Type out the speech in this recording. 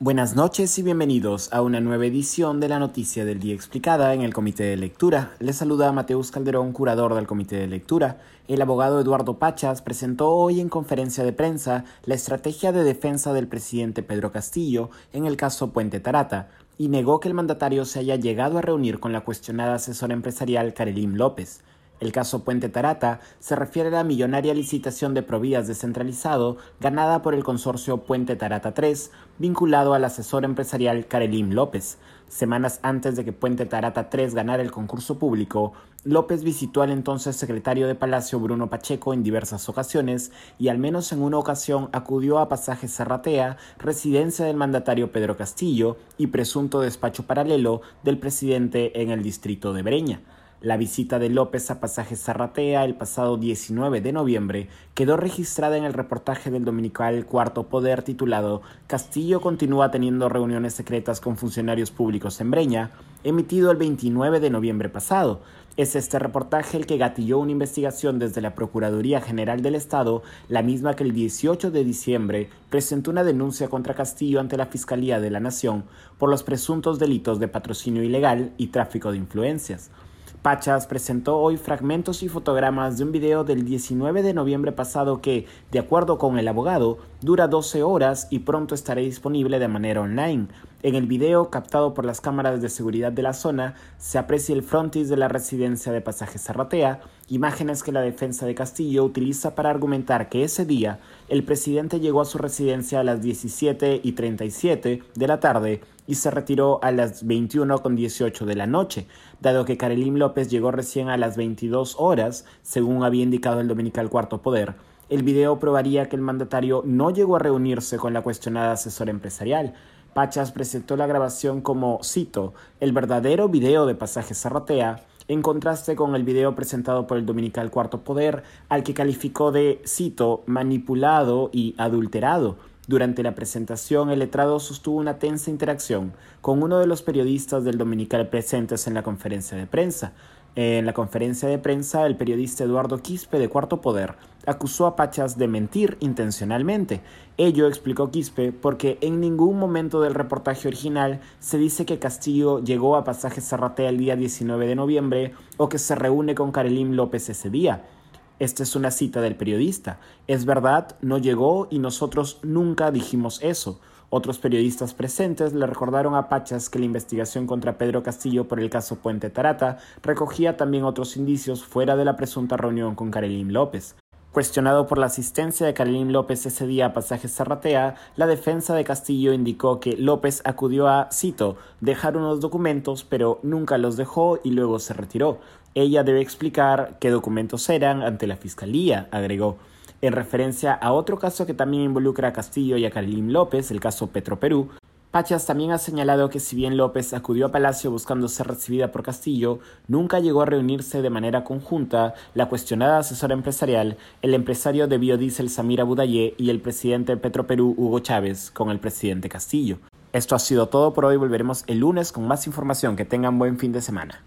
Buenas noches y bienvenidos a una nueva edición de la Noticia del Día Explicada en el Comité de Lectura. Les saluda Mateus Calderón, curador del Comité de Lectura. El abogado Eduardo Pachas presentó hoy en conferencia de prensa la estrategia de defensa del presidente Pedro Castillo en el caso Puente Tarata y negó que el mandatario se haya llegado a reunir con la cuestionada asesora empresarial Karelim López. El caso Puente Tarata se refiere a la millonaria licitación de provías descentralizado ganada por el consorcio Puente Tarata 3, vinculado al asesor empresarial Karelim López. Semanas antes de que Puente Tarata 3 ganara el concurso público, López visitó al entonces secretario de Palacio Bruno Pacheco en diversas ocasiones y al menos en una ocasión acudió a Pasaje Serratea, residencia del mandatario Pedro Castillo y presunto despacho paralelo del presidente en el distrito de Breña. La visita de López a Pasaje Zarratea el pasado 19 de noviembre quedó registrada en el reportaje del dominical Cuarto Poder titulado Castillo continúa teniendo reuniones secretas con funcionarios públicos en Breña, emitido el 29 de noviembre pasado. Es este reportaje el que gatilló una investigación desde la Procuraduría General del Estado, la misma que el 18 de diciembre presentó una denuncia contra Castillo ante la Fiscalía de la Nación por los presuntos delitos de patrocinio ilegal y tráfico de influencias. Pachas presentó hoy fragmentos y fotogramas de un video del 19 de noviembre pasado que, de acuerdo con el abogado, dura 12 horas y pronto estará disponible de manera online. En el video, captado por las cámaras de seguridad de la zona, se aprecia el frontis de la residencia de Pasaje Zarratea, imágenes que la defensa de Castillo utiliza para argumentar que ese día el presidente llegó a su residencia a las 17 y 37 de la tarde y se retiró a las 21 con 18 de la noche, dado que Karelim López llegó recién a las 22 horas, según había indicado el dominical Cuarto Poder. El video probaría que el mandatario no llegó a reunirse con la cuestionada asesora empresarial. Pachas presentó la grabación como, cito, el verdadero video de pasaje Zarratea, en contraste con el video presentado por el dominical Cuarto Poder, al que calificó de, cito, manipulado y adulterado. Durante la presentación, el letrado sostuvo una tensa interacción con uno de los periodistas del Dominical presentes en la conferencia de prensa. En la conferencia de prensa, el periodista Eduardo Quispe de Cuarto Poder acusó a Pachas de mentir intencionalmente. Ello explicó Quispe porque en ningún momento del reportaje original se dice que Castillo llegó a Pasaje Zarratea el día 19 de noviembre o que se reúne con Karelim López ese día. Esta es una cita del periodista. Es verdad, no llegó y nosotros nunca dijimos eso. Otros periodistas presentes le recordaron a Pachas que la investigación contra Pedro Castillo por el caso Puente Tarata recogía también otros indicios fuera de la presunta reunión con Karelim López. Cuestionado por la asistencia de Karelim López ese día a Pasaje Zarratea, la defensa de Castillo indicó que López acudió a, cito, dejar unos documentos, pero nunca los dejó y luego se retiró. Ella debe explicar qué documentos eran ante la Fiscalía, agregó. En referencia a otro caso que también involucra a Castillo y a Karelim López, el caso Petroperú, Pachas también ha señalado que si bien López acudió a Palacio buscando ser recibida por Castillo, nunca llegó a reunirse de manera conjunta la cuestionada asesora empresarial, el empresario de biodiesel Samira Budayé y el presidente de Petroperú Hugo Chávez con el presidente Castillo. Esto ha sido todo por hoy, volveremos el lunes con más información, que tengan buen fin de semana.